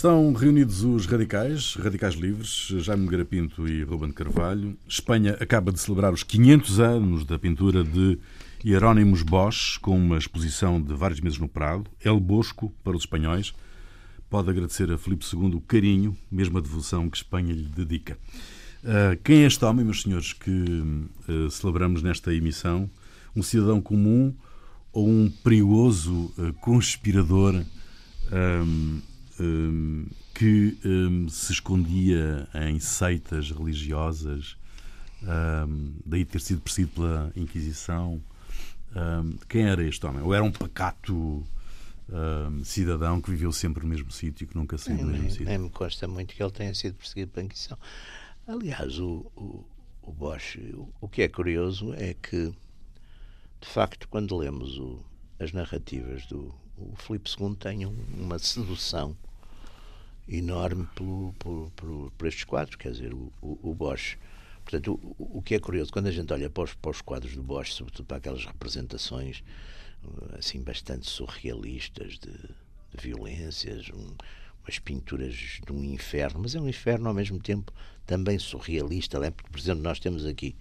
Estão reunidos os radicais, radicais livres, Jaime Garapinto e Ruben Carvalho. Espanha acaba de celebrar os 500 anos da pintura de Hieronymus Bosch, com uma exposição de vários meses no Prado. El Bosco, para os espanhóis. Pode agradecer a Filipe II o carinho, mesmo a devoção que Espanha lhe dedica. Uh, quem é este homem, meus senhores, que uh, celebramos nesta emissão? Um cidadão comum ou um perigoso uh, conspirador um, que um, se escondia em seitas religiosas, daí ter sido perseguido pela Inquisição. quem era este homem? Ou era um pacato cidadão que viveu sempre no mesmo sítio, que nunca saiu do mesmo nem, sítio? Nem me consta muito que ele tenha sido perseguido pela Inquisição. Aliás, o, o, o Bosch, o, o que é curioso é que, de facto, quando lemos o, as narrativas do o Filipe II, tem um, uma sedução enorme pelo, por, por, estes quadros, quer dizer, o, o, o Bosch. Portanto, o, o, que é curioso, quando a gente olha para os, para os quadros do Bosch, sobretudo para aquelas representações assim bastante surrealistas de, de violências, um, umas pinturas de um inferno, mas é um inferno ao mesmo tempo também surrealista, né? porque, por exemplo, nós temos aqui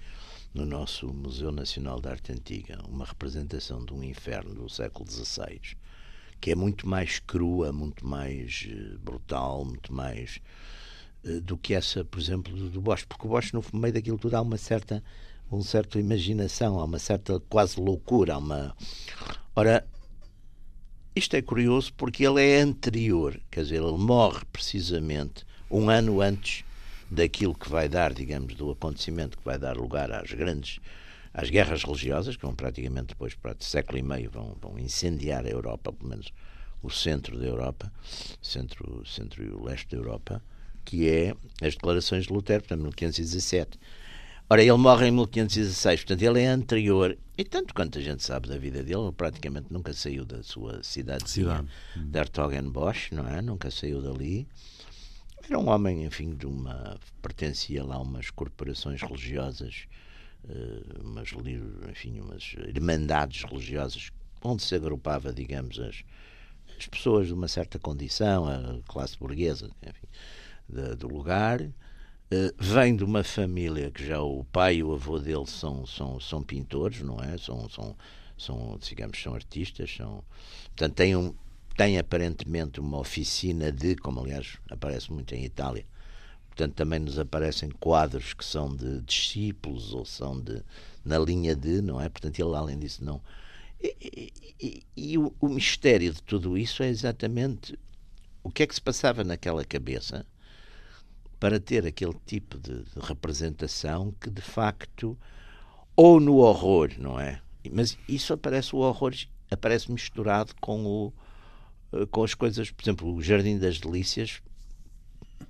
no nosso Museu Nacional de Arte Antiga uma representação de um inferno do século XVI, que é muito mais crua, muito mais eh, brutal, muito mais uh, do que essa, por exemplo, do, Bosch, porque o Bosch no meio daquilo tudo há uma certa uma certa imaginação, há uma certa quase loucura, há uma ora isto é curioso porque ele é anterior, quer dizer, ele morre precisamente um ano antes daquilo que vai dar, digamos, do acontecimento que vai dar lugar às grandes às guerras religiosas, que vão praticamente depois, para século e meio, vão, vão incendiar a Europa, pelo menos o centro da Europa, centro, centro e o leste da Europa, que é as declarações de Lutero, portanto, 1517. Ora, ele morre em 1516, portanto, ele é anterior, e tanto quanto a gente sabe da vida dele, ele praticamente nunca saiu da sua cidade, cidade. de Hertogenbosch, não é? Nunca saiu dali. Era um homem, enfim, de uma. pertencia lá a umas corporações religiosas, umas, enfim, umas irmandades religiosas, onde se agrupava, digamos, as, as pessoas de uma certa condição, a classe burguesa, enfim, do lugar. Uh, vem de uma família que já o pai e o avô dele são, são, são pintores, não é? São, são, são, digamos, são artistas, são, portanto, tem, um, tem aparentemente uma oficina de, como aliás aparece muito em Itália, portanto, também nos aparecem quadros que são de discípulos ou são de, na linha de, não é? Portanto, ele, além disso, não. E, e, e, o, o mistério de tudo isso é exatamente o que é que se passava naquela cabeça para ter aquele tipo de, de, representação que de facto ou no horror, não é? Mas isso aparece o horror aparece misturado com o eh, com as coisas, por exemplo, o Jardim das Delícias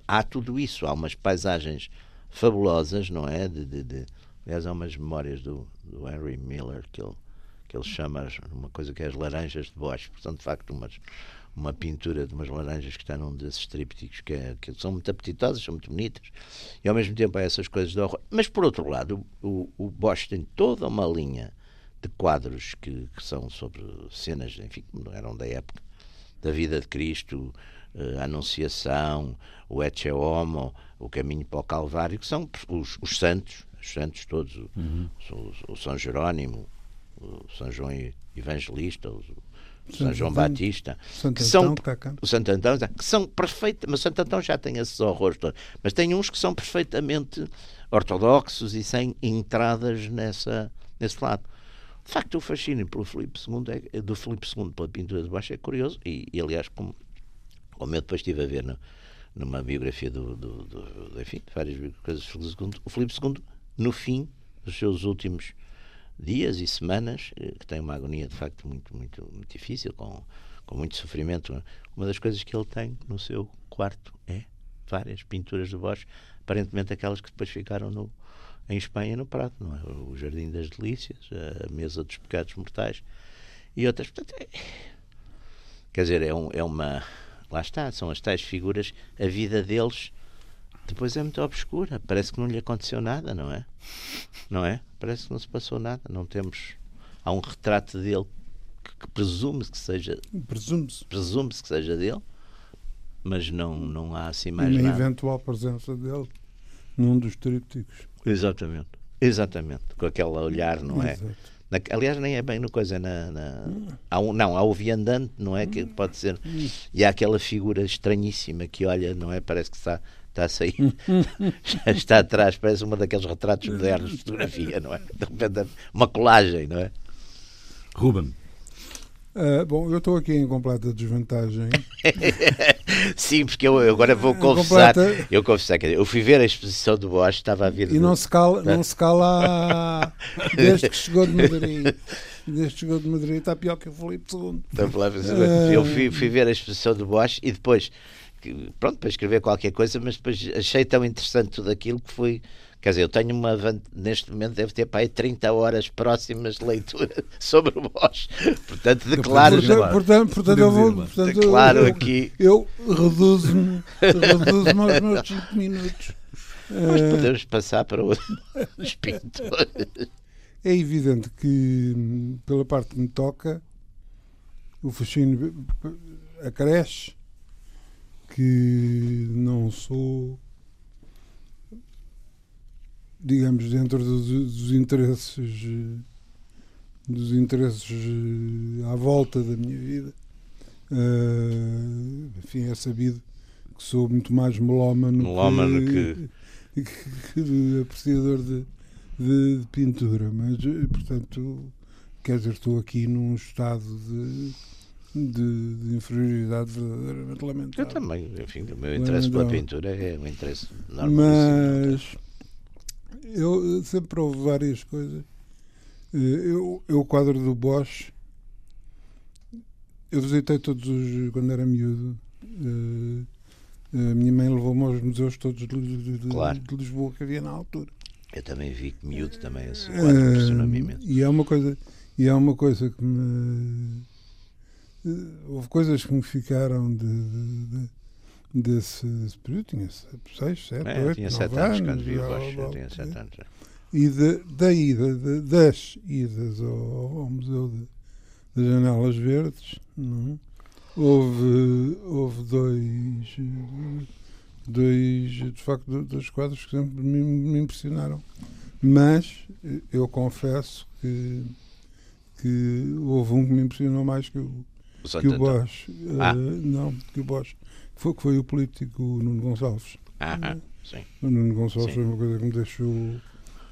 há tudo isso, há umas paisagens fabulosas, não é? De, de, de aliás, há umas memórias do, do Henry Miller que ele, que ele chama uma coisa que é as laranjas de Bosch, portanto, de facto, umas uma pintura de umas laranjas que está num desses trípticos que, é, que, são muito apetitosas, são muito bonitas, e ao mesmo tempo há essas coisas de horror. Mas por outro lado, o, o Bosch tem toda uma linha de quadros que, que são sobre cenas, enfim, que eram da época, da vida de Cristo, a Anunciação, o Ecce Homo, o Caminho para o Calvário, que são os, os santos, os santos todos, uhum. o, o, São Jerónimo, o São João Evangelista, o, são João Batista, Santo que são Antão, o Santo Antão, que são perfeitos, mas o Santo Antão já tem esses horrores todos, mas tem uns que são perfeitamente ortodoxos e sem entradas nessa nesse lado. De facto, o fascínio pelo Filipe II é, do Filipe II pela pintura de baixo é curioso e, e aliás, como, como eu depois estive a ver no, numa biografia do, do, do, enfim, de várias coisas do Filipe II, o Filipe II, no fim dos seus últimos dias e semanas, eh, que tem uma agonia de facto muito, muito, muito difícil, com, com muito sofrimento. Uma das coisas que ele tem no seu quarto é várias pinturas do Bosch, aparentemente aquelas que depois ficaram no, em Espanha no Prado, não é? O Jardim das Delícias, a Mesa dos Pecados Mortais e outras. Portanto, é, quer dizer, é, um, é uma. Lá está, são as tais figuras, a vida deles depois é muito obscura. Parece que não lhe aconteceu nada, não é? Não é? Parece que não se passou nada. Não temos. Há um retrato dele que, que presume-se que seja. Presume-se. Presume-se que seja dele. mas não, não há assim mais e na nada. eventual presença dele num dos trípticos. Exatamente, exatamente, com aquele olhar, não é? Exato. Na- aliás, nem é bem no coisa, na, na- há um, não, há o viandante, não é? Que pode ser, e há aquela figura estranhíssima que olha, não é? Parece que está, está a sair, já está atrás, parece uma daqueles retratos modernos de fotografia, não é? De repente, uma colagem, não é? Ruben, Ah, bom, eu estou aqui em completa desvantagem. Sim, porque eu, eu agora vou confessar, completa- eu confessar, dizer, eu fui ver a exposição do Bosch, estava a vir E de- não se cala, não se cala desde que chegou de Madrid. Desde que chegou de Madrid está pior que o Filipe II. Eu fui, fui ver a exposição do Bosch e depois, pronto, para escrever qualquer coisa, mas depois achei tão interessante tudo aquilo que fui. Quer dizer, eu tenho uma. Neste momento deve ter para aí 30 horas próximas de leitura sobre o Bosch. Portanto, declaro, Portanto, portanto, portanto, eu vou. Portanto, declaro eu, aqui. eu reduzo-me reduzo aos meus 5 minutos. Mas Ah, podemos passar para os pintores. É evidente que, pela parte que me toca, o fascínio acresce, que não sou, digamos, dentro dos, dos interesses dos interesses eh, à volta da minha vida. Eh, enfim, é sabido que sou muito mais melómano, Melómano que, que, que apreciador de, de, de pintura, mas eh, portanto, quer dizer, estou aqui num estado de, de, de inferioridade verdadeiramente Eu lamentável. também, enfim, o meu interesse pela pintura é um interesse normalíssimo. Mas eu eh, sempre houve várias coisas. Eh, Eu, eu o quadro do Bosch, eu visitei todos os quando era miúdo. Eh, A minha mãe levou-me aos museus todos de, de- Claro. de Lisboa que havia na altura. Eu também vi que miúdo também esse quadro impressionou-me imenso. E é uma coisa, e é uma coisa que me houve coisas que me ficaram de- de- desse, desse período, tinha 6, 7, É, eu 8, tinha 9 7 anos quando vi o tinha blá. 7 anos. já. E de, da ida, de- das idas ao, ao Museu de, das Janelas Verdes, não é? houve, houve dois, dois, de facto, do- dois quadros que sempre me, me impressionaram. Mas eh, eu confesso que, que houve um que me impressionou mais que o, O que o. Bosch. Ah. Não, que o Bosch. Foi, que foi o político Nuno Gonçalves. Ah, ah, sim. O Nuno Gonçalves Sim. foi uma coisa que me deixou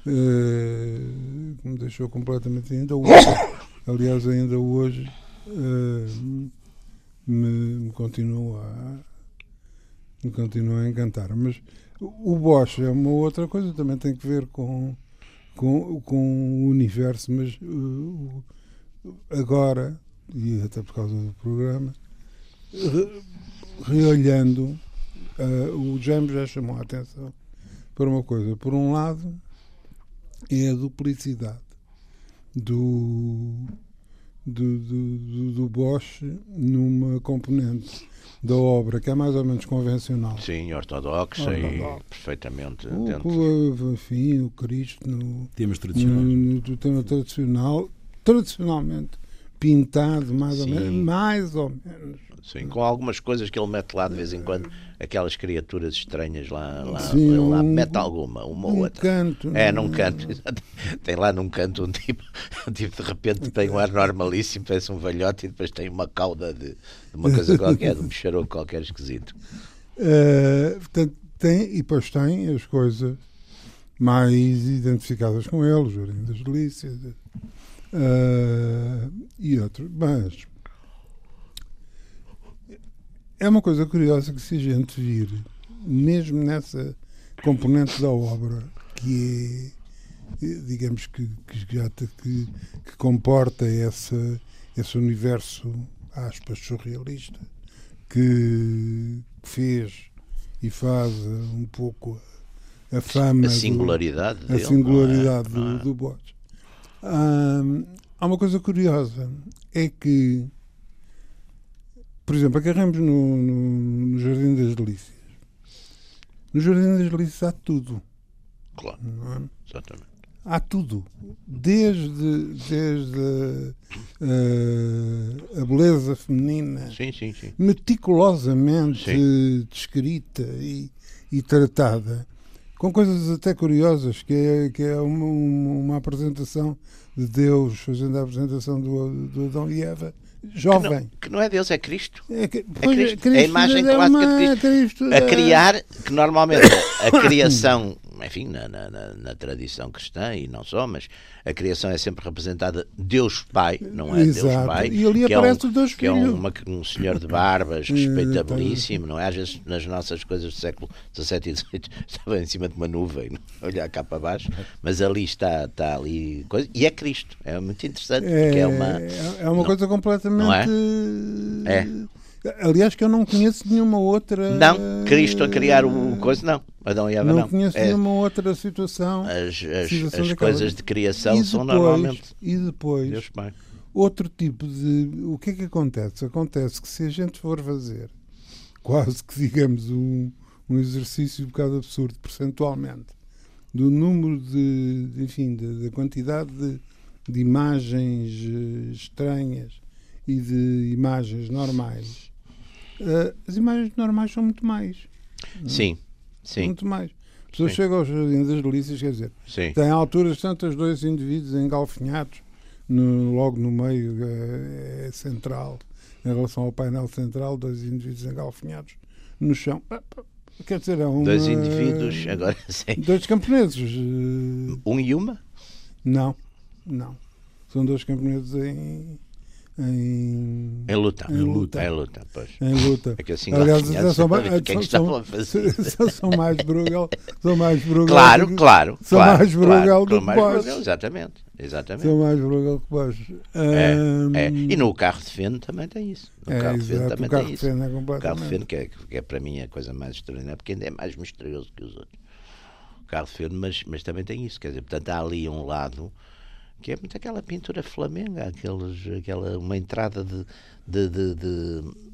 eh, que me deixou completamente ainda hoje, aliás ainda hoje me, me continua a me continua a encantar mas o Bosch é uma outra coisa também tem que ver com com, com o universo mas o- agora e até por causa do programa re- reolhando eh, o James já chamou a atenção para uma coisa. Por um lado, é a duplicidade do, do, do, do, do Bosch numa componente da obra que é mais ou menos convencional. Sim, ortodoxa e Ortodoxa. perfeitamente O, dentro. o, enfim, o Cristo no, temas no, no, do tema tradicional, tradicionalmente pintado, mais ou Sim. menos, mais ou menos. Sim, com algumas coisas que ele mete lá de vez em quando, aquelas criaturas estranhas lá, lá, Sim, lá um- mete alguma, uma ou outra. canto. É, num canto. Tem lá num canto um tipo, um tipo de repente tem um ar normalíssimo, parece um velhote e depois tem uma cauda de, de uma coisa qualquer, de um bicharoco qualquer esquisito. Eh, portanto, tem, e depois tem as coisas mais identificadas com ele, o Jardim das Delícias eh, e outros. Mas é uma coisa curiosa que se a gente vir, mesmo nessa componente da obra, que é, digamos que, que já que, que comporta essa, esse universo, aspas, surrealista, que fez e faz um pouco a, fama, A do- singularidade a dele. singularidade é? Do, é? do Bosch. Hum, há uma coisa curiosa, é que, por exemplo, agarramos no, no, no Jardim das Delícias. No Jardim das Delícias há tudo. Claro, é? exatamente. há tudo. Desde, desde uh, a beleza feminina, sim, sim, sim. meticulosamente descrita e, e, tratada, com coisas até curiosas, que é, que é uma, uma apresentação de Deus, fazendo a apresentação do, do Adão e Eva, jovem. Que não, que não, é Deus, é Cristo. É, que, é Cristo. Cristo. É a imagem é clássica uma, de Cristo. Cristo. A criar, que normalmente a criação enfim, na, na, na, tradição cristã e não só, mas a criação é sempre representada Deus Pai, não é Exato. Deus Pai. E ali que aparece é um, os dois que filhos. é uma, um senhor de barbas respeitabilíssimo, não é? Às vezes nas nossas coisas do século XVII e XVIII estava em cima de uma nuvem, não? olhar cá para baixo, mas ali está, está ali coisa, e é Cristo. É muito interessante, é, porque é uma. É uma não, coisa completamente. Não é? É. Aliás, que eu não conheço nenhuma outra. Não, Cristo a criar o coisa, não. Adão e Eva não. Não conheço é, nenhuma outra situação. As, as, as coisas de criação depois, são normalmente. E depois, Deus Pai. outro tipo de. O que é que acontece? Acontece que se a gente for fazer quase que, digamos, um, um exercício um bocado absurdo, percentualmente, do número de. enfim, da quantidade de, de imagens eh, estranhas e de imagens normais Uh, as imagens normais são muito mais. Sim, sim. Muito mais. As pessoas sim. chegam aos Jardim das Delícias, quer dizer, sim. têm alturas tantas dois indivíduos engalfinhados, no, logo no meio é, é, central, em relação ao painel central, dois indivíduos engalfinhados no chão. Ah, quer dizer, é uma, Dois indivíduos, agora sim. Dois camponeses. Um e uma? Não, não. São dois camponeses em em, em luta. Em luta. Em luta, pois. Em luta. É que assim, Aliás, são, são, que são, são, são, mais Bruegel, são mais Bruegel. Claro, que, claro. São claro, mais Bruegel claro, do que mais Bosch. Bruegel, exatamente, exatamente. São mais Bruegel que Bosch. É, um, é. E no carro de feno também tem isso. No é, carro de feno também o carro tem de isso. feno é O carro de feno, que é, que é para mim a coisa mais extraordinária, porque ainda é mais misterioso que os outros. O carro de feno, mas, mas também tem isso. Quer dizer, portanto, há ali um lado que é muito aquela pintura flamenga, aqueles, aquela, uma entrada de, de, de, de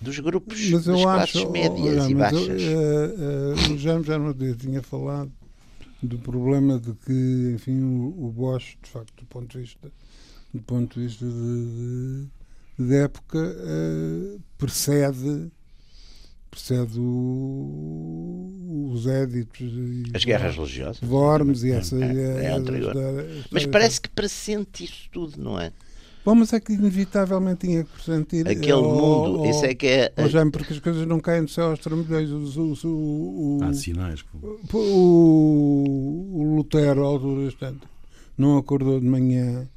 dos grupos Mas eu das acho, classes médias olha, e baixas. Eu, uh, uh, já no dia tinha falado do problema de que, enfim, o, o Bosch, de facto, do ponto de vista, do ponto de, vista de, de, de época, uh, precede precede o, os éditos as guerras religiosas Worms e essa é, é anterior. mas parece que pressente isso tudo não é Bom, mas é que inevitavelmente tinha que pressentir aquele mundo, ou, isso é que é. Ou já, porque as coisas não caem do céu aos trambolhões. O, o, o, Há sinais. O, o Lutero, à altura não acordou de manhã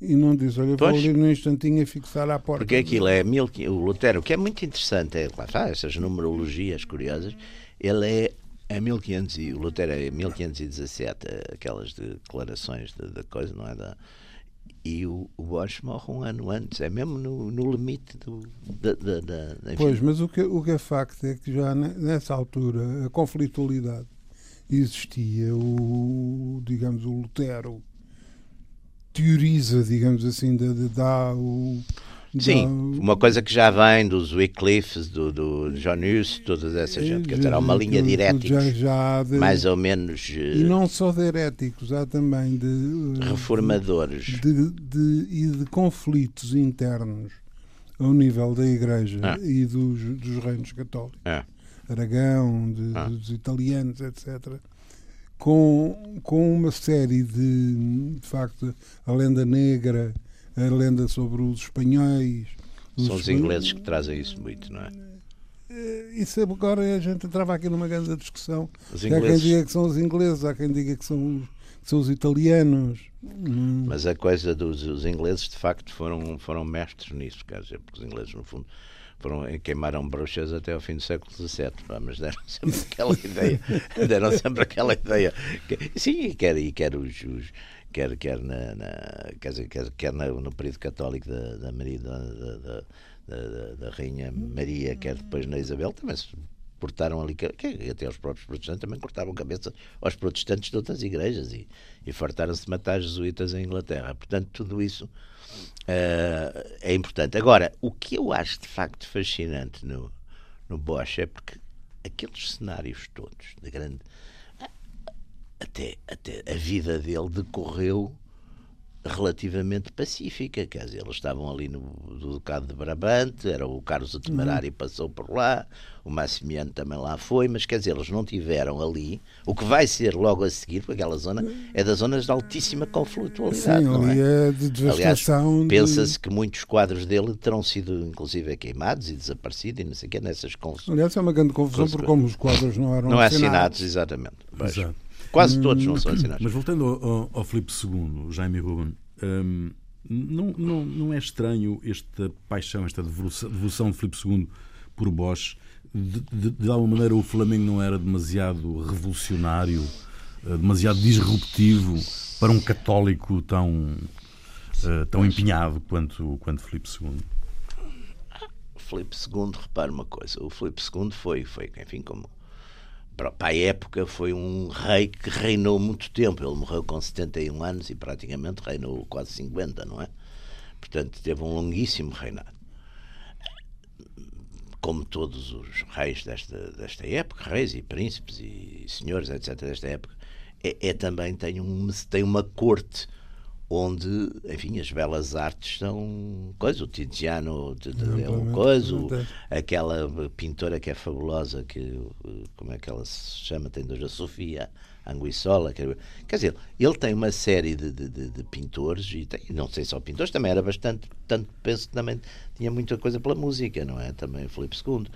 e não disse: Olha, vou Pois. ali num instantinho a fixar à porta. Porque aquilo é mil, o Lutero, o que é muito interessante, é, lá está, essas numerologias curiosas, ele é é 1500 e o Lutero é 1517, aquelas declarações da de, coisa, não é da e o, o Bosch morre um ano antes, é mesmo no, no limite do, da, da, da. Pois, mas o que, o que é facto é que já ne- nessa altura a conflitualidade existia. O, digamos, o Lutero teoriza, digamos assim, dá, dá o. Sim, dá- uma coisa que já vem dos Wycliffes, do, do John Hughes, toda essa gente, quer dizer, há uma linha de tudo já, heréticos, já de- mais ou menos E eh, não só de heréticos, há também de. reformadores. de, de- e de conflitos internos ao nível da Igreja Ah. e dos, dos reinos católicos, É. Aragão, de- Ah. dos italianos, etc., com, com uma série de, de facto, a lenda negra, a lenda sobre os espanhóis. São os ingleses que trazem isso muito, não é? Eh, Isso agora a gente entrava aqui numa grande discussão. Os Há quem diga que são os ingleses, há quem diga que são os, que são os italianos. Hum. Mas a coisa dos os ingleses, de facto, foram, foram mestres nisso, quer dizer, porque os ingleses, no fundo, foram, queimaram bruxas até ao fim do século XVII, mas deram sempre aquela ideia, deram sempre aquela ideia. Sim, e quer, e quer os. os Quer, quer, na, na- quer, quer, quer no período católico da, da, Maria, da, da, da, da- Rainha Maria, quer depois na Isabel, também se cortaram ali, que, que até os próprios protestantes também cortavam cabeça aos protestantes de outras igrejas e, e fartaram-se de matar jesuítas em Inglaterra. Portanto, tudo isso eh, é importante. Agora, o que eu acho de facto fascinante no, no Bosch é porque aqueles cenários todos de grande. até, até a vida dele decorreu relativamente pacífica, quer dizer, eles estavam ali no do Ducado de Brabante, era o Carlos o Temerário uhum. passou por lá, o Massimiano também lá foi, mas quer dizer, eles não tiveram ali o que vai ser logo a seguir, porque aquela zona é das zonas de altíssima conflitualidade. Sim, ali é? é de devastação. de... pensa-se que muitos quadros dele terão sido inclusive queimados e desaparecidos e não sei o que nessas confusões. Aliás, é uma grande confusão porque como os quadros não eram não assinados. assinados exatamente. Exato. Quase todos não são assinados. Mas voltando ao, ao Filipe II, Jaime Ruben, hum, não, não, não é estranho esta paixão, esta devoção de Filipe II por Bosch? De, de, de alguma maneira o Flamengo não era demasiado revolucionário, eh, demasiado disruptivo para um católico tão, uh, tão empenhado quanto, quanto Filipe II? Filipe II, repare uma coisa, o Filipe II foi, foi enfim, como para a época foi um rei que reinou muito tempo. Ele morreu com 71 anos e praticamente reinou quase 50, não é? Portanto, teve um longuíssimo reinado. Como todos os reis desta, desta época, reis e príncipes e senhores, etc., desta época, é, é também tem, um, tem uma corte onde, enfim, as belas artes são coisa, o Tiziano é uma coisa, aquela pintora que é fabulosa, que como é que ela se chama, tem dois, a Sofia Anguissola, quer dizer, ele tem uma série de, de, de, de pintores, e tem, não sei só pintores, também era bastante, tanto penso que também tinha muita coisa pela música, não é? Também o Filipe II.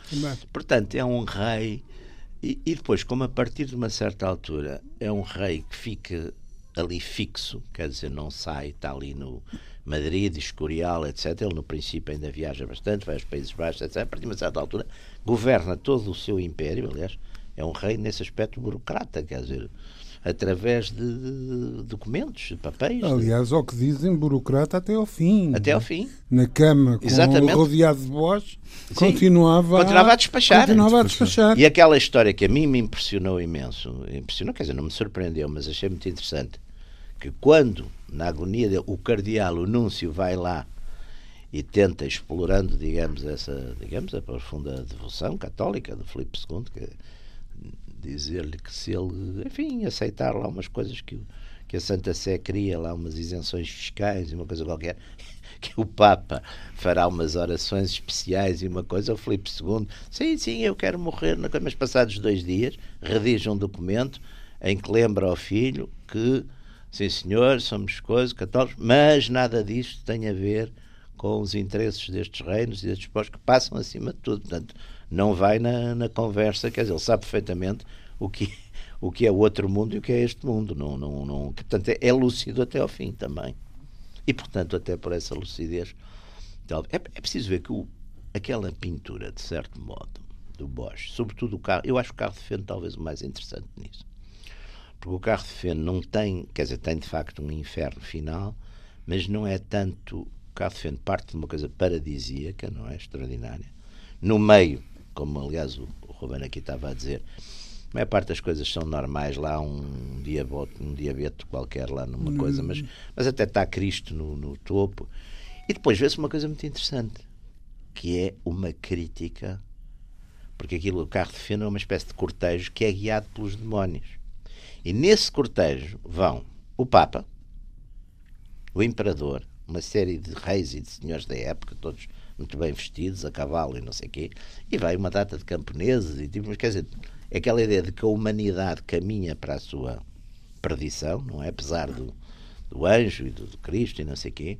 Portanto, é um rei, e, e depois, como a partir de uma certa altura é um rei que fica ali fixo, quer dizer, não sai, está ali no Madrid, Escorial, etc. Ele, no princípio, ainda viaja bastante, vai aos Países Baixos, etc. A partir de uma certa altura, governa todo o seu império, aliás, é um rei nesse aspecto burocrata, quer dizer, através de documentos, de papéis. Aliás, de... ao que dizem, burocrata até ao fim. Até ao fim. Na cama, com Exatamente. rodeado de voz, continuava, continuava a despachar. Continuava a despachar. E aquela história que a mim me impressionou imenso, impressionou, quer dizer, não me surpreendeu, mas achei muito interessante, que quando, na agonia, o cardeal, o núncio, vai lá e tenta, explorando, digamos, essa, digamos, a profunda devoção católica de Filipe II, que dizer-lhe que se ele, enfim, aceitar lá umas coisas que, que a Santa Sé cria, lá umas isenções fiscais e uma coisa qualquer, que o Papa fará umas orações especiais e uma coisa, o Filipe II, sim, sim, eu quero morrer, mas passados dois dias, redige um documento em que lembra ao filho que Sim, senhor, somos coisas católicos, mas nada disto tem a ver com os interesses destes reinos e destes povos que passam acima de tudo. Portanto, não vai na, na conversa, quer dizer, ele sabe perfeitamente o que, o que é o outro mundo e o que é este mundo. Não, não, não, portanto, é, é lúcido até ao fim também. E, portanto, até por essa lucidez. É, é preciso ver que o, aquela pintura, de certo modo, do Bosch, sobretudo o carro, eu acho o carro de feno talvez o mais interessante nisso porque o carro de feno não tem, quer dizer, tem de facto um inferno final, mas não é tanto. O carro de feno parte de uma coisa paradisíaca, não é? Extraordinária. No meio, como aliás o, o Ruben aqui estava a dizer, a maior parte das coisas são normais, lá um diabote, um diabeto qualquer lá numa hum. coisa, mas, mas até está Cristo no, no topo. E depois vê-se uma coisa muito interessante, que é uma crítica, porque aquilo, o carro de feno é uma espécie de cortejo que é guiado pelos demónios. E nesse cortejo vão o Papa, o Imperador, uma série de reis e de senhores da época, todos muito bem vestidos, a cavalo e não sei o quê, e vai uma data de camponeses e tipo, mas quer dizer, é aquela ideia de que a humanidade caminha para a sua perdição, não é? Apesar do, do anjo e do, do Cristo e não sei o quê.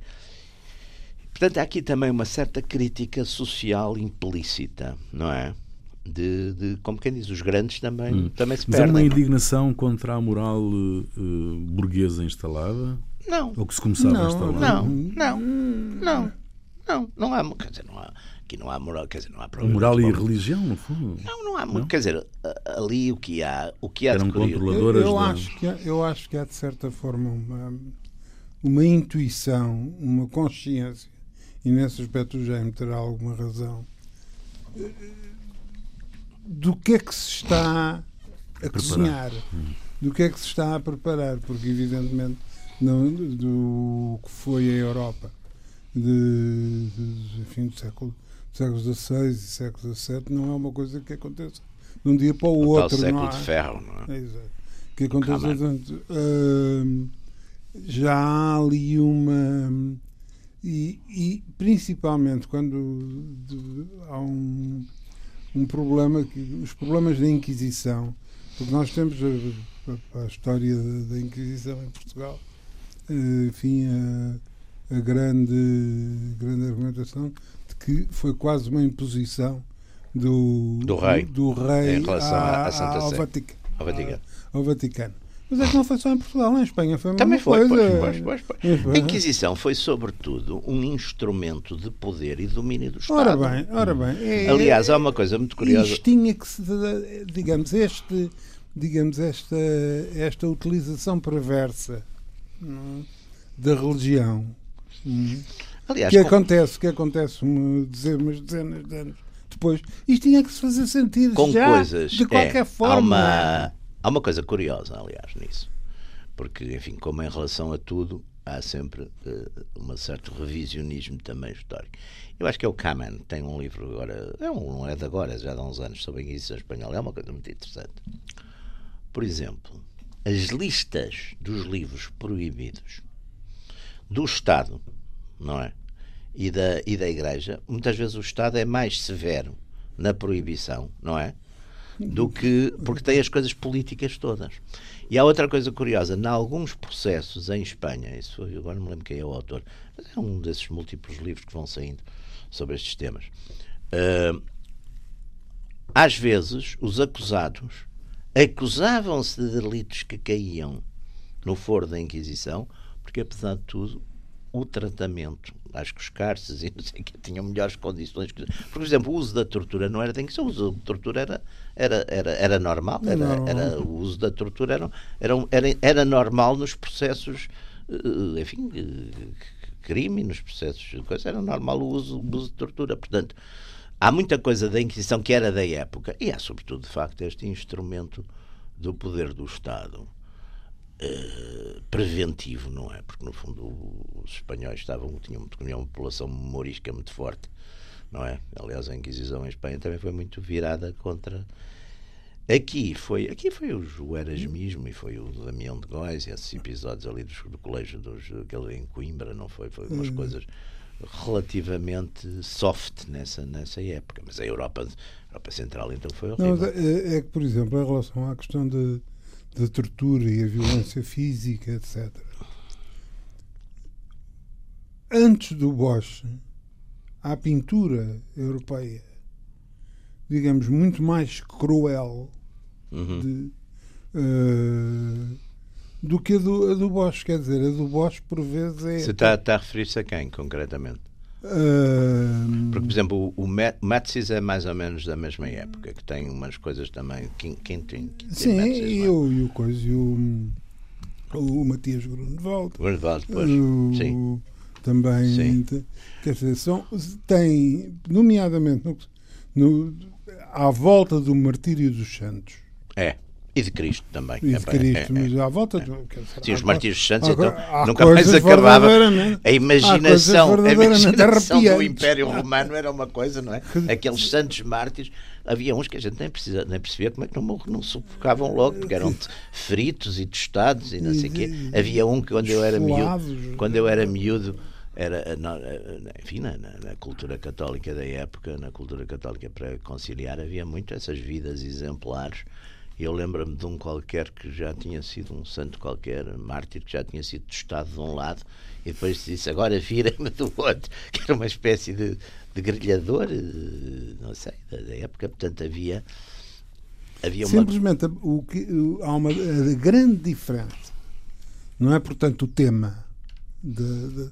Portanto, há aqui também uma certa crítica social implícita, não é? de, de, como quem diz, os grandes também, hum. também se Mas perdem. Mas é uma indignação contra a moral uh, burguesa instalada? Não. Ou que se começava não, a instalar? Não, não, não, não, não há, quer dizer, não há, aqui não há moral, quer dizer, não há problema. Moral e religião, no fundo? Não, não há, não? quer dizer, ali o que há, o que há Eram de controladoras eu, eu acho que há, eu acho que há de certa forma uma uma intuição, uma consciência, e nesse aspecto o Jaime terá alguma razão do que é que se está a cozinhar, do que é que se está a preparar, porque evidentemente não, do que foi a Europa de, de, enfim, do século, séculos XVI e século XVII não é uma coisa que aconteça de um dia para o, o outro. século não de ferro, não é? é exato. Que acontece uh, já há ali uma. E, e principalmente quando de, há um, um problema, que, os problemas da Inquisição, porque nós temos a, a, a história da, da, Inquisição em Portugal, uh, enfim, a, a grande, grande argumentação de que foi quase uma imposição do, do rei, do, do rei em relação à, à Santa ao. Vaticano, ao Vaticano. Ao Vaticano. Mas é que não foi só em Portugal, em Espanha foi a Também foi, coisa. pois, pois, pois, pois. A Inquisição foi, sobretudo, um instrumento de poder e domínio do Estado. Ora bem, ora bem. É, Aliás, há uma coisa muito curiosa. Isto tinha que se, digamos, este, digamos, esta, esta utilização perversa não, da religião. Hum, Aliás, que com- acontece, que acontece uma, dizer, umas dezenas de anos depois. Isto tinha que se fazer sentir com já, coisas. de qualquer é, forma. Há uma, há uma coisa curiosa, aliás, nisso. Porque, enfim, como em relação a tudo, há sempre eh, um certo revisionismo também histórico. Eu acho que é o Kamen, tem um livro agora, é um, não é de agora, já de há uns anos, sobre a Inquisição Espanhola. É uma coisa muito interessante. Por exemplo, as listas dos livros proibidos do Estado, não é? E da, e da Igreja, muitas vezes o Estado é mais severo na proibição, não é? Do que. porque tem as coisas políticas todas. E há outra coisa curiosa, em alguns processos em Espanha, isso foi, agora não me lembro quem é o autor, mas é um desses múltiplos livros que vão saindo sobre estes temas. Ah, às vezes, os acusados acusavam-se de delitos que caíam no foro da Inquisição, porque, apesar de tudo, o tratamento, acho que os cárceres e não sei o que tinham melhores condições. que- Por exemplo, o uso da tortura não era da Inquisição, o uso da tortura era, era, era, era normal, era, era- o uso da tortura era, era, era, era normal nos processos, eh, enfim, eh, crime, nos processos de coisa, era normal o uso, o uso de tortura. Portanto, há muita coisa da Inquisição que era da época, e há, sobretudo, de facto, este instrumento do poder do Estado eh, preventivo, não é? Porque, no fundo, os espanhóis estavam, tinham, tinham uma população morisca muito forte, não é? Aliás, a Inquisição em Espanha também foi muito virada contra. Aqui foi, aqui foi o, o Erasmismo e foi o Damião de Góis, e esses episódios ali dos, do colégio dos, aquele em Coimbra, não foi? Foi umas coisas relativamente soft nessa, nessa época. Mas a Europa, a Europa Central então foi Não, horrível. mas é, é que, por exemplo, em relação à questão da da tortura e a violência física, etc. Antes do Bosch, há pintura europeia, digamos, muito mais cruel Uhum. de, eh, do que a do, a do Bosch. Quer dizer, a do Bosch, por vezes, é. Você está, está a referir-se a quem, concretamente? Porque, por exemplo, o, o Matsis é mais ou menos da mesma época, que tem umas coisas também. Quem, quem tem, quem tem sim, Matsis, e, é? o, e o coisa, e o, o Matias Grunewald. Grunewald, depois. O- Sim. Também. Sim. te- Quer dizer, são, tem, nomeadamente, no, no, à volta do martírio dos santos É. E de Cristo também. e É, de é, Cristo, é. mas à volta quer dizer, Sim, os dos santos, então, há nunca mais acabava. A imaginação, a imaginação do. Império Romano era uma coisa, não é? Aqueles santos mártires, havia uns que a gente nem, precisa, nem percebia como é que não, não sufocavam logo, porque eram fritos e tostados e não sei o quê. Havia um que quando eu era miúdo, quando eu era miúdo, era, na- enfim, na, na- cultura católica da época, na cultura católica para conciliar, havia muito essas vidas exemplares. Eu lembro-me de um qualquer que já tinha sido um santo qualquer, mártir, que já tinha sido tostado de um lado e depois disse agora vira-me do outro, que era uma espécie de, de grelhador, eh, não sei, da, época. Portanto, havia, havia uma. Simplesmente o que, há uma a grande diferença. Não é, portanto, o tema de, de,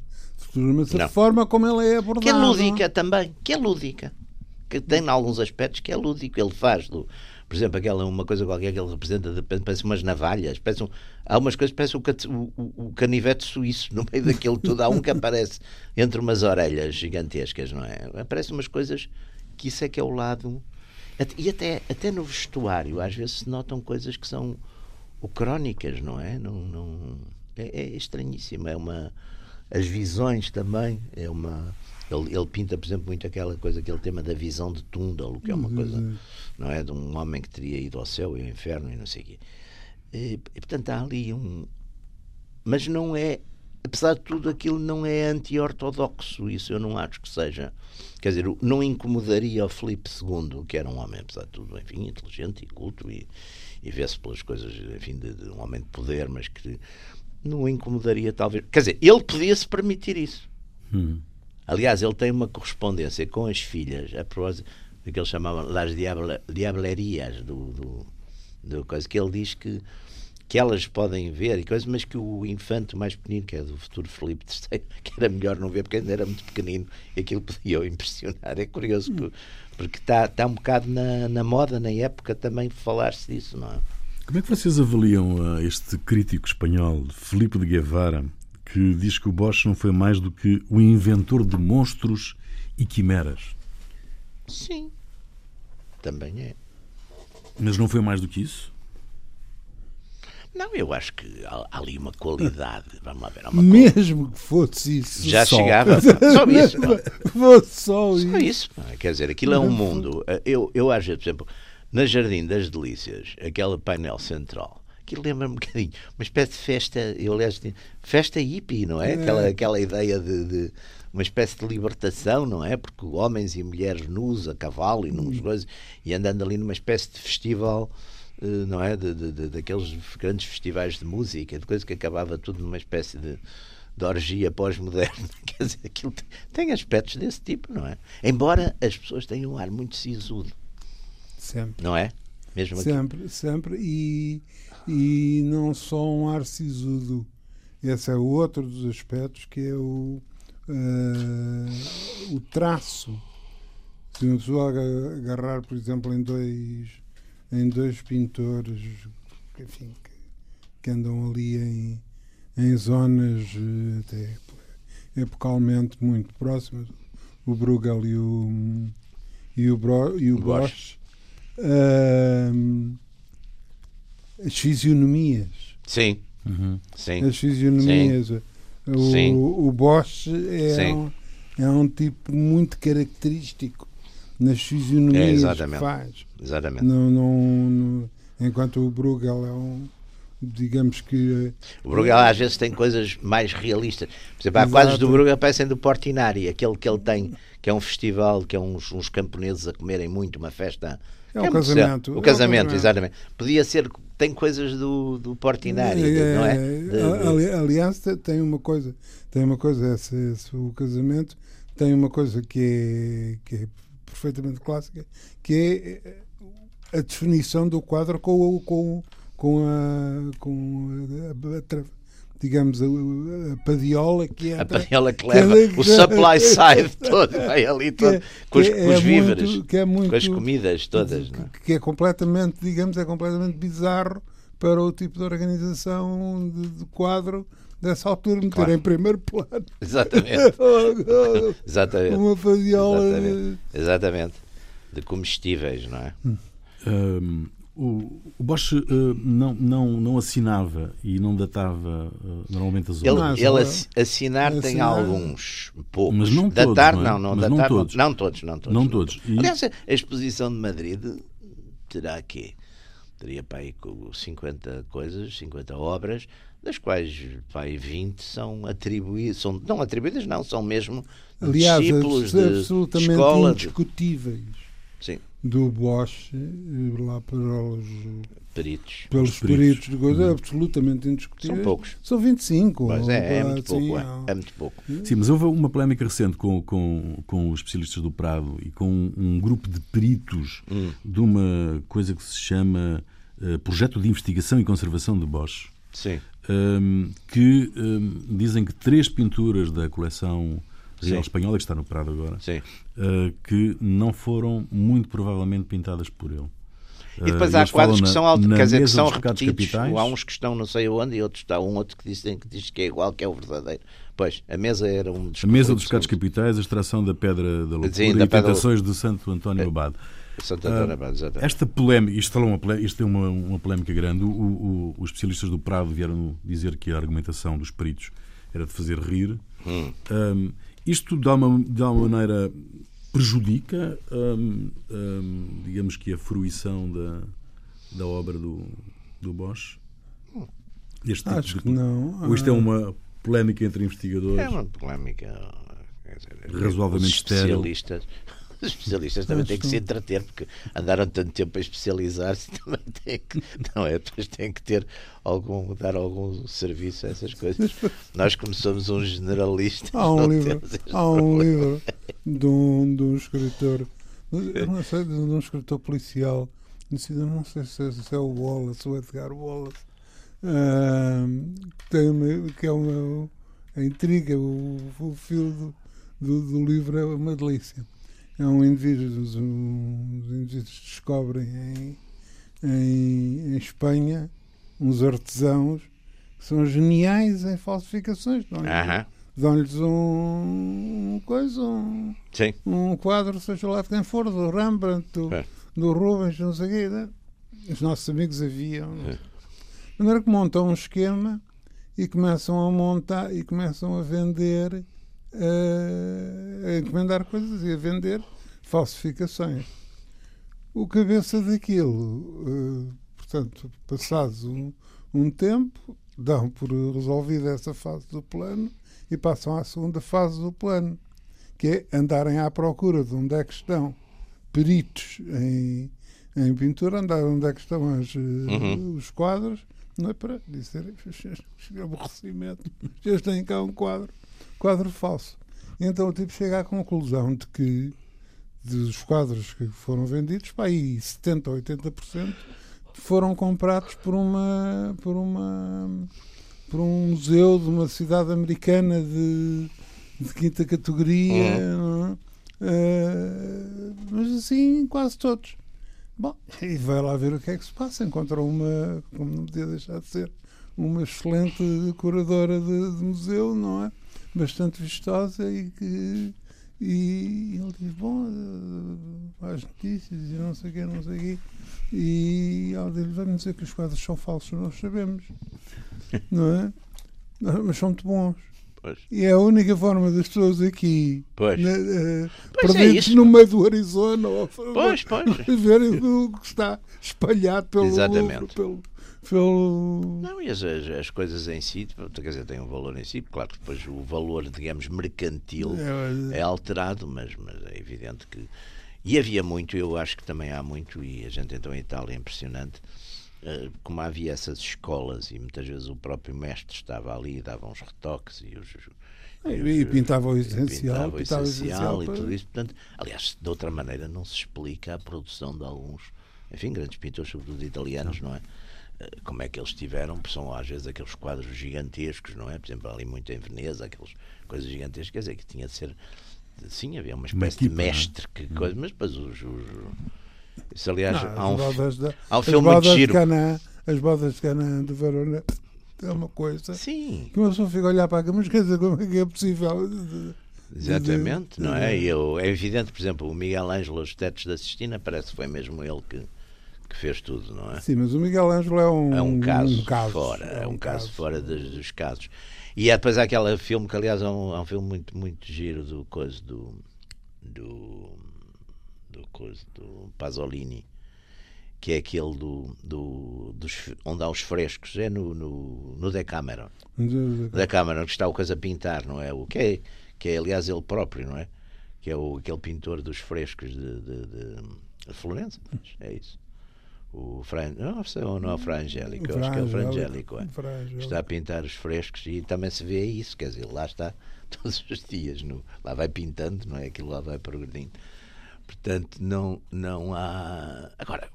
mas a forma como ele é abordado. que é lúdica também, que é lúdica, que tem alguns aspectos que é lúdico, ele faz do, por exemplo, aquela uma coisa qualquer que ele representa, parece umas navalhas, parece um, há umas coisas que parece o, o- o- canivete suíço no meio daquilo tudo, há um que aparece entre umas orelhas gigantescas, não é? Aparecem umas coisas que isso é que é o lado e até, até no vestuário às vezes se notam coisas que são crónicas, não é? Não, não, é, é estranhíssimo, é uma as visões também é uma ele, ele pinta, por exemplo, muito aquela coisa, aquele tema da visão de Tundal, que é uma coisa, não é? De um homem que teria ido ao céu e ao inferno e não sei o quê. E, e, portanto, há ali um. Mas não é. Apesar de tudo, aquilo não é anti-ortodoxo. Isso eu não acho que seja. Quer dizer, não incomodaria o Filipe II, que era um homem, apesar de tudo, enfim, inteligente e culto e, e vê-se pelas coisas, enfim, de, de, um homem de poder, mas que não incomodaria, talvez. Quer dizer, ele podia-se permitir isso. Hum. Aliás, ele tem uma correspondência com as filhas, a propósito do que ele chamava las diablerias do, do, do coisa, que ele diz que que elas podem ver e coisas, mas que o infante mais pequenino, que é do futuro Felipe III, que era melhor não ver porque ainda era muito pequenino e aquilo podia o impressionar. É curioso hum. porque está, está um bocado na, na moda, na época, também falar-se disso, não é? Como é que vocês avaliam uh, este crítico espanhol, Felipe de Guevara, que diz que o Bosch não foi mais do que o inventor de monstros e quimeras? Sim, também é. Mas não foi mais do que isso? Não, eu acho que há, ali uma qualidade. Vamos lá ver. Mesmo que fosse isso. Já só. chegava. Só isso. fosse só isso. Só isso. Quer dizer, aquilo é um mundo. Eu, eu acho, por exemplo, na Jardim das Delícias, aquele painel central. Aquilo lembra-me um bocadinho, uma espécie de festa, eu aliás, festa hippie, não é? é. Aquela, aquela ideia de, de uma espécie de libertação, não é? Porque homens e mulheres nus a cavalo e numas hum. coisas, e andando ali numa espécie de festival eh, não é? De, de, de, daqueles grandes festivais de música, de coisa que acabava tudo numa espécie de, de orgia pós-moderna. Quer dizer, aquilo tem, tem, aspectos desse tipo, não é? Embora as pessoas tenham um ar muito sisudo. Sempre. Não é? Mesmo sempre, aqui. sempre. E, e não só um ar sisudo. Esse é outro dos aspectos que é o, uh, o traço. Se uma pessoa agarrar, por exemplo, em dois em dois pintores enfim, que, que andam ali em, em zonas eh, até epocalmente muito próximas, o Bruegel e o, e o, Bro, e o Bosch. Uh, as fisionomias. Sim. Uhum. Sim. As fisionomias. Sim. O, Sim. o Bosch é um, é um tipo muito característico nas fisionomias é, que faz. Exatamente. Não, não, não, enquanto o Bruegel é um digamos que. O Bruegel às vezes tem coisas mais realistas. Por exemplo, há Exato. quadros do Bruegel parecem do Portinari, aquele que ele tem, que é um festival, que é uns, uns camponeses a comerem muito, uma festa. É, é o casamento. O casamento, é exatamente. Podia ser, tem coisas do, do Portinari, é, não é? De, de... Aliás, tem uma coisa, tem uma coisa, esse, esse, o casamento tem uma coisa que é, que é perfeitamente clássica, que é a definição do quadro com, com, com a. Com a, a, digamos, a, a, padiola que é. A padiola que leva que, o supply side todo, vai ali todo, que, com, os, é, com os víveres, muito, que é muito, com as comidas todas. Que, é? que, é completamente, digamos, é completamente bizarro para o tipo de organização de, de quadro nessa altura meter claro. em primeiro plano. Exatamente. Exatamente. Uma fadiola. Exatamente. Exatamente. De comestíveis, não é? Um, o, o Bosch uh, não, não, não assinava e não datava uh, normalmente as obras. Ele, ele assinar, tem alguns, poucos. Mas não todos, datar, não, é? não, não datar, não todos. Não, não todos, não todos. Não todos. E... Aliás, a exposição de Madrid terá quê? Teria para aí 50 coisas, 50 obras, das quais pai, 20 são atribuídas, são, não atribuídas, não, são mesmo Aliás, discípulos de absolutamente escola, indiscutíveis Sim. Do Bosch eh, lá para os peritos. Pelos peritos, de coisa, uhum. absolutamente indiscutíveis. São poucos. São 25. Mas é, é muito pouco. É, é, muito pouco. Sim, mas houve uma polémica recente com, com, com os especialistas do Prado e com um grupo de peritos hum. de uma coisa que se chama uh, Projeto de Investigação e Conservação de Bosch. Sim um, que um, dizem que três pinturas da coleção real espanhola, que está no Prado agora, uh, que não foram muito provavelmente pintadas por ele. E depois uh, há quadros que são, na, quer dizer, que são repetidos. Capitais. Há uns que estão não sei onde e outros está um outro que dizem que diz que é igual, que é o verdadeiro. Pois, a mesa era um dos A mesa dos pecados capitais, a extração da pedra da loucura Sim, da e tentações de Santo António é. Abade. Santo Antônio Abade, exatamente. Esta polémica, isto, falou uma, isto é uma, uma polémica grande. O, o, os especialistas do Prado vieram dizer que a argumentação dos peritos era de fazer rir. Hum. Um, isto, de uma, de uma maneira, prejudica, um, um, digamos que, a fruição da, da obra do, do Bosch? Este tipo Acho de... que não. Ou isto é Ah, uma polémica entre investigadores? É uma polémica. dizer, Razoavelmente os estéril. Os especialistas também têm que se entreter, porque andaram tanto tempo a especializar-se, também têm que, não é? Depois têm que ter algum, dar algum serviço a essas coisas. Nós, como somos um generalista, Há um livro, há um problema. livro de um, de um escritor, eu não sei, de um escritor policial, não sei, se é, se é o Wallace, o Edgar Wallace, que, tem que é uma a intriga, o, o fio do, do, do livro é uma delícia. É um indivíduo, os, os indivíduos descobrem em, em, em Espanha uns artesãos que são geniais em falsificações. Não é? Dão-lhes um, um coisa, um, Sim, um quadro, seja lá de quem for, do Rembrandt, do, É. do Rubens, não sei o quê. né? Os nossos amigos haviam. É. De maneira que montam um esquema e começam a montar e começam a vender, eh, a encomendar coisas e a vender falsificações. O cabeça daquilo, eh, portanto, passados um, um tempo, dão por resolvida essa fase do plano e passam à segunda fase do plano, que é andarem à procura de onde é que estão peritos em, em pintura, andar onde é que estão as, eh, Uhum. os quadros, não é para dizer aborrecimento, eles têm cá um quadro, quadro falso. Então o tipo chega à conclusão de que dos quadros que foram vendidos, pá, aí 70% ou 80% foram comprados por uma por uma por um museu de uma cidade americana de, de quinta categoria, não é? Eh, mas assim quase todos. Bom, e vai lá ver o que é que se passa. Encontrou uma, como não podia deixar de ser, uma excelente curadora de, de museu, não é? Bastante vistosa e que. E ele diz: Bom, eh, as notícias e não sei o quê, não sei o quê. E ela diz: Vamos dizer que os quadros são falsos, nós sabemos, não é? Mas são muito bons. pois. E é a única forma das pessoas aqui, Pois. né, eh, Pois é perdidos isso. no meio do Arizona, ou, Pois, pois. verem o que está espalhado pelo Exatamente. Louvre, pelo, pelo Não, e as, as, as coisas em si, quer dizer, têm um valor em si, claro que depois o valor, digamos, mercantil É, é alterado, mas, mas é evidente que. E havia muito, eu acho que também há muito, e a gente então em Itália é impressionante, eh, como havia essas escolas e muitas vezes o próprio mestre estava ali e dava uns retoques e os. E, e pintava o essencial, pintava o pintava o essencial essencial e para- tudo isso. Portanto, aliás, de outra maneira não se explica a produção de alguns, enfim, grandes pintores, sobretudo italianos, não é? Como é que eles tiveram, porque são às vezes aqueles quadros gigantescos, não é? Por exemplo, ali muito em Veneza, aquelas coisas gigantescas, quer dizer, que tinha de ser. Sim, havia uma espécie equipa, de é? mestre, que coisa, mas depois os. os isso, aliás, Não, há um, da- há um as filme muito de giro. Canaã, as bodas de Canaã de Verona é uma coisa Sim, que uma pessoa fica a olhar para a mas quer dizer, como é que é possível? Exatamente, não é? E eu, é evidente, por exemplo, o Miguel Ângelo, os tetos da Sistina, parece que foi mesmo ele que, que fez tudo, não é? Sim, mas o Miguel Ângelo é um, É um caso, caso, fora, é um caso, fora dos, dos casos. E há depois aquele filme que, aliás, é um, é um filme muito, muito giro do coisa do. do. do coisa do Pasolini, que é aquele do, do, dos, onde há os frescos, é no, no, no Decameron. Decameron, que está o coisa a pintar, não é? O que é, que é aliás, ele próprio, não é? Que é o, aquele pintor dos frescos de, de, de, de Florença, é isso. O Fran, não, não é o Fra Angélico, eu acho que é o Fra Angélico, é. Está a pintar os frescos e também se vê isso, quer dizer, lá está todos os dias, no, lá vai pintando, não é? Aquilo lá vai progredindo. Portanto, não, não há. Agora,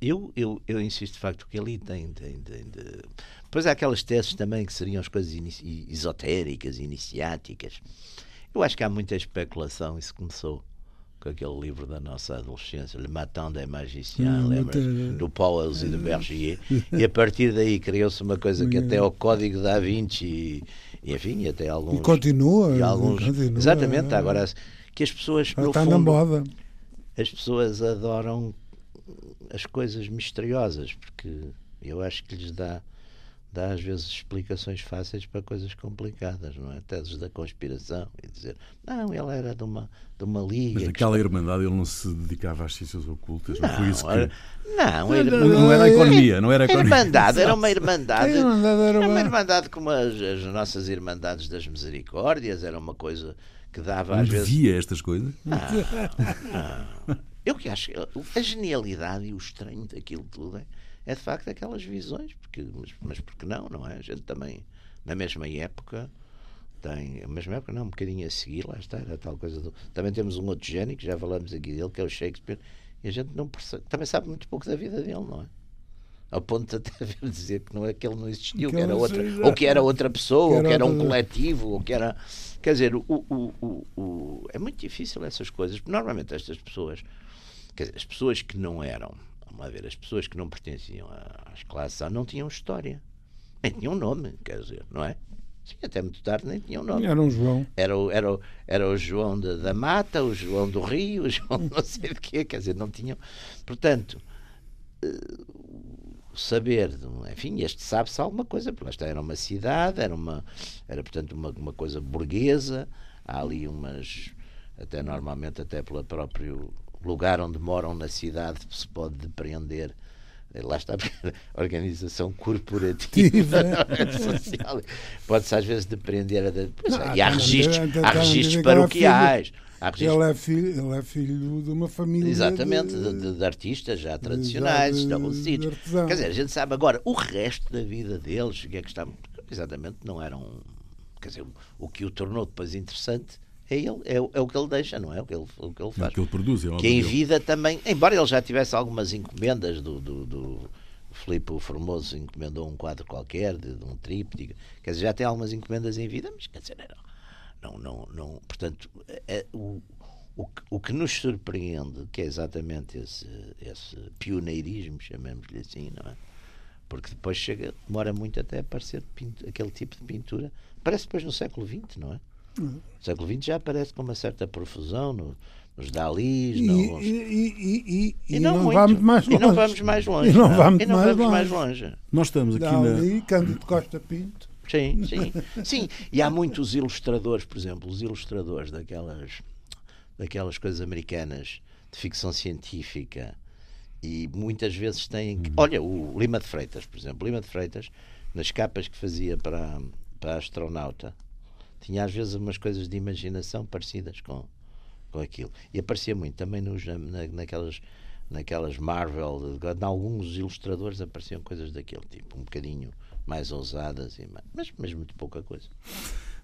eu, eu, eu insisto de facto que ali tem, tem, tem de... Depois há aquelas teses também que seriam as coisas inici- esotéricas, iniciáticas. Eu acho que há muita especulação, isso começou com aquele livro da nossa adolescência, Le Matin des Magiciens, Hum, lembras? Do Pauwels e do Bergier. E a partir daí criou-se uma coisa que até ao Código da Vinci e, enfim, e até alguns. E continua. e alguns continua, exatamente, é. agora que as pessoas no está na fundo, moda. as pessoas adoram as coisas misteriosas porque eu acho que lhes dá dá às vezes explicações fáceis para coisas complicadas, não é? Teses da conspiração e dizer, não, ele era de uma, de uma liga. Mas naquela Irmandade ele não se dedicava às ciências ocultas, não, não foi isso que... Era, não, não, não, não, era a economia, não era a economia. Irmandade, era uma irmandade. Era uma irmandade como as, as nossas irmandades das misericórdias, era uma coisa que dava às vezes. via estas coisas? Não, não. Eu que acho a genialidade e o estranho daquilo tudo é é de facto aquelas visões, porque, mas, mas porque não, não é? A gente também, na mesma época, tem, na mesma época não, um bocadinho a seguir, lá está, era tal coisa do. Também temos um outro gênio que já falamos aqui dele, que é o Shakespeare, e a gente não percebe, também sabe muito pouco da vida dele, não é? Ao ponto de até dizer que não é que ele não existiu, que, que era outra, ou que era outra pessoa, que ou que era um coletivo, ou que era. Quer dizer, o, o, o, o, é muito difícil essas coisas, porque normalmente estas pessoas, quer dizer, as pessoas que não eram vamos lá ver, as pessoas que não pertenciam às classes A não tinham história. Nem tinham nome, quer dizer, não é? Sim, até muito tarde nem tinham nome. Era um João. Era o, era o, era o João de, da Mata, o João do Rio, o João não sei de quê, quer dizer, não tinham. Portanto, uh, saber, enfim, este sabe-se alguma coisa, porque esta era uma cidade, era, uma, era portanto uma, uma coisa burguesa, há ali umas, até normalmente, até pelo próprio lugar onde moram na cidade se pode depreender. Lá está a organização corporativa social. Pode-se às vezes depreender de, pois, não, e há registros, há registros paroquiais. Ele, é filho, ele é filho de uma família exatamente de, de, de artistas já tradicionais estabelecidos. quer dizer, a gente sabe agora o resto da vida deles que é que está exatamente não eram quer dizer, o que o tornou depois interessante é, ele, é, é, o que ele deixa, não é? O que ele, o que ele faz. É o que ele produz. É que em vida também, embora ele já tivesse algumas encomendas do, do, do Filipe Formoso encomendou um quadro qualquer, de, de, um tríptico, quer dizer, já tem algumas encomendas em vida, mas quer dizer, não, não, não, não portanto, é, o, o, o que nos surpreende, que é exatamente esse, esse pioneirismo, chamemos-lhe assim, não é? Porque depois chega, demora muito até aparecer pinto, aquele tipo de pintura, parece depois no século XX, não é? Uhum. O século XX já aparece com uma certa profusão no, nos Dalis. E, nos... E, e, e, não, não vamos mais longe. E não vamos mais longe. E não, não. vamos, não mais, vamos longe. mais longe. Nós estamos aqui Dali, na. Cândido Costa Pinto. Sim, sim. sim. E há muitos ilustradores, por exemplo, os ilustradores daquelas, daquelas coisas americanas de ficção científica e muitas vezes têm. Hum. Olha, o Lima de Freitas, por exemplo. Lima de Freitas, nas capas que fazia para, para a astronauta, tinha às vezes umas coisas de imaginação parecidas com, com aquilo. E aparecia muito também nos, na, naquelas, naquelas Marvel, de, alguns ilustradores apareciam coisas daquele tipo, um bocadinho mais ousadas, e mais, mas, mas muito pouca coisa.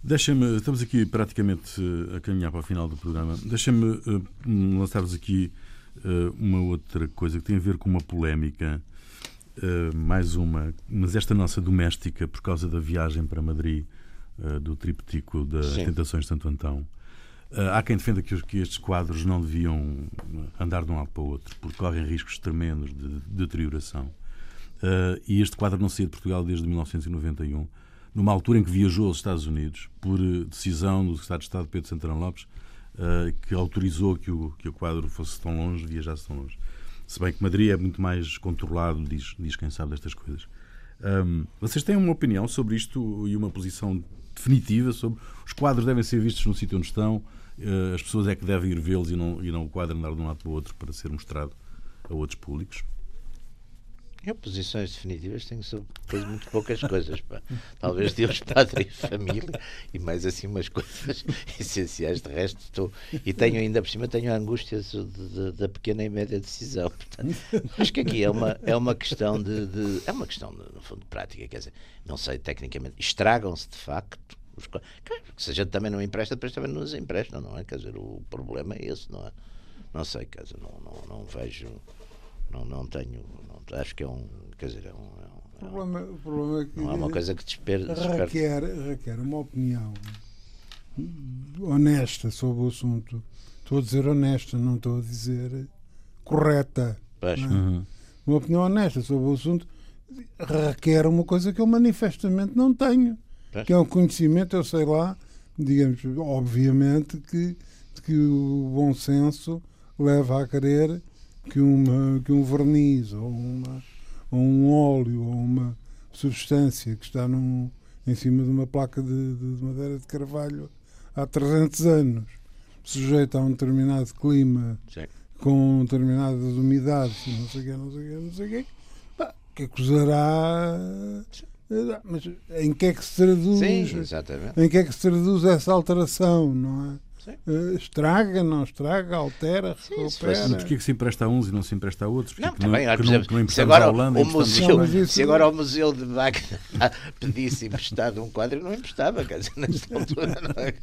Deixa-me, estamos aqui praticamente eh, a caminhar para o final do programa. Deixa-me uh, lançar-vos aqui uh, uma outra coisa que tem a ver com uma polémica, uh, mais uma, mas esta nossa doméstica, por causa da viagem para Madrid uh, do triptico das. Tentações de Santo Antão. Uh, há quem defenda que, que, estes quadros não deviam andar de um lado para o outro, porque correm riscos tremendos de, de deterioração. Uh, e este quadro não saía de Portugal desde 1991, numa altura em que viajou aos Estados Unidos, por decisão do Secretário de Estado Pedro Santana Lopes, uh, que autorizou que o, que o quadro fosse tão longe, viajasse tão longe. Se bem que Madrid é muito mais controlado, diz, diz quem sabe destas coisas. Um, vocês têm uma opinião sobre isto e uma posição definitiva sobre os quadros devem ser vistos no sítio onde estão, eh, as pessoas é que devem ir vê-los e não, e não o quadro andar de um lado para o outro para ser mostrado a outros públicos? Eu, posições definitivas, tenho sobre muito poucas coisas. Pá. Talvez Deus, Padre e Família e mais assim umas coisas essenciais. De resto, estou. E tenho ainda por cima tenho a angústia da pequena e média decisão. Portanto, acho que aqui é uma, é uma questão de, de É uma questão, no fundo, de prática. Quer dizer, não sei tecnicamente. Estragam-se de facto. Os, se a gente também não empresta, depois também não nos emprestam, não é? Quer dizer, o problema é esse, não é? Não sei, quer dizer, não, não, não vejo. Não, não tenho acho que é um. Quer dizer, é um. É um, o, problema, o problema é que. Não é uma coisa que desper, requer, requer uma opinião honesta sobre o assunto. Estou a dizer honesta, não estou a dizer correta. É? Uhum. Uma opinião honesta sobre o assunto requer uma coisa que eu manifestamente não tenho. Pois. Que é um conhecimento, eu sei lá, digamos, obviamente que, que o bom senso leva a querer que, uma, que um verniz ou, uma, ou um óleo ou uma, substância que está num, em cima de uma placa de, de madeira de carvalho há 300 anos, sujeita a um determinado clima, Sim. com determinadas umidades, não sei o quê, não sei o quê, não sei o quê, pá, que acusará. Mas em que é que se traduz? Sim, exatamente. Em que é que se traduz essa alteração, não é? Eh, Estraga, não estraga, altera, Sim, se recupera. Mas porquê que se empresta a uns e não se empresta a outros? Não, Porque também, não, exemplo, que não se agora Holanda, o museu, Mas isso- se agora o museu de Bagdá pedisse emprestado um quadro, não emprestava, quer dizer, nesta altura, não é?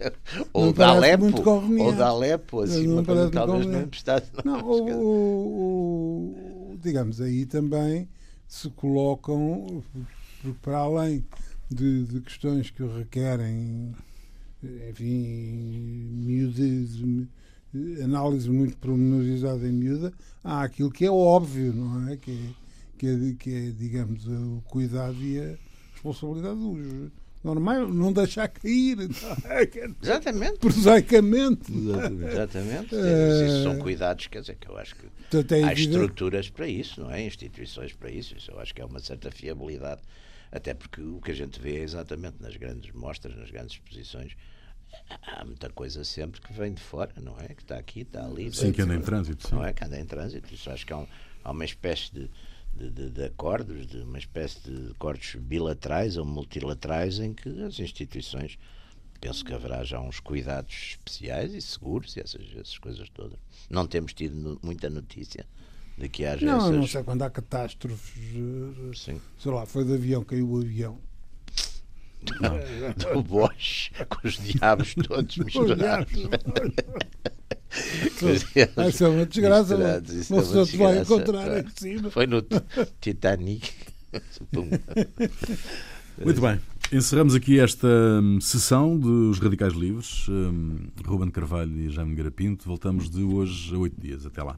Ou Não da Alepo, ou da Alepo, assim, Não uma coisa talvez não emprestado. Não, o, o- o- digamos, aí também se colocam, para além de, de questões que requerem, enfim, miúde, análise muito pormenorizada em miúda, há aquilo que é óbvio, não é? Que é, que é, que é digamos, o cuidado e a responsabilidade dos normais, não deixar cair, não é? É Exatamente. prosaicamente. Exatamente. Eh, Isso são cuidados, quer dizer, que eu acho que Portanto, é há estruturas para isso, não é? Instituições para isso. Isso eu acho que é uma certa fiabilidade. Até porque o que a gente vê é exatamente nas grandes mostras, nas grandes exposições, há muita coisa sempre que vem de fora, não é? Que está aqui, está ali. Sim, que anda em trânsito. sim. Não é? Que anda em trânsito. Isso acho que há, um- há uma espécie de, de, de- de acordos, de uma espécie de acordos bilaterais ou multilaterais em que as instituições penso que haverá já uns cuidados especiais e seguros e essas, essas coisas todas. Não temos tido no- muita notícia de que haja Não, essas. não sei quando há catástrofes, eh, Sim. sei lá, foi de avião, caiu o avião. Do Bosch, com os diabos todos misturados. Com os diabos Ah, isso é uma desgraça. isso é uma pessoa te vai desgraça. encontrar em cima. Foi no Titanic. Muito bem. Encerramos aqui esta hum, sessão dos Radicais Livres. Hum, Ruben Carvalho e Jaime Garapinto. Voltamos de hoje a oito dias. Até lá.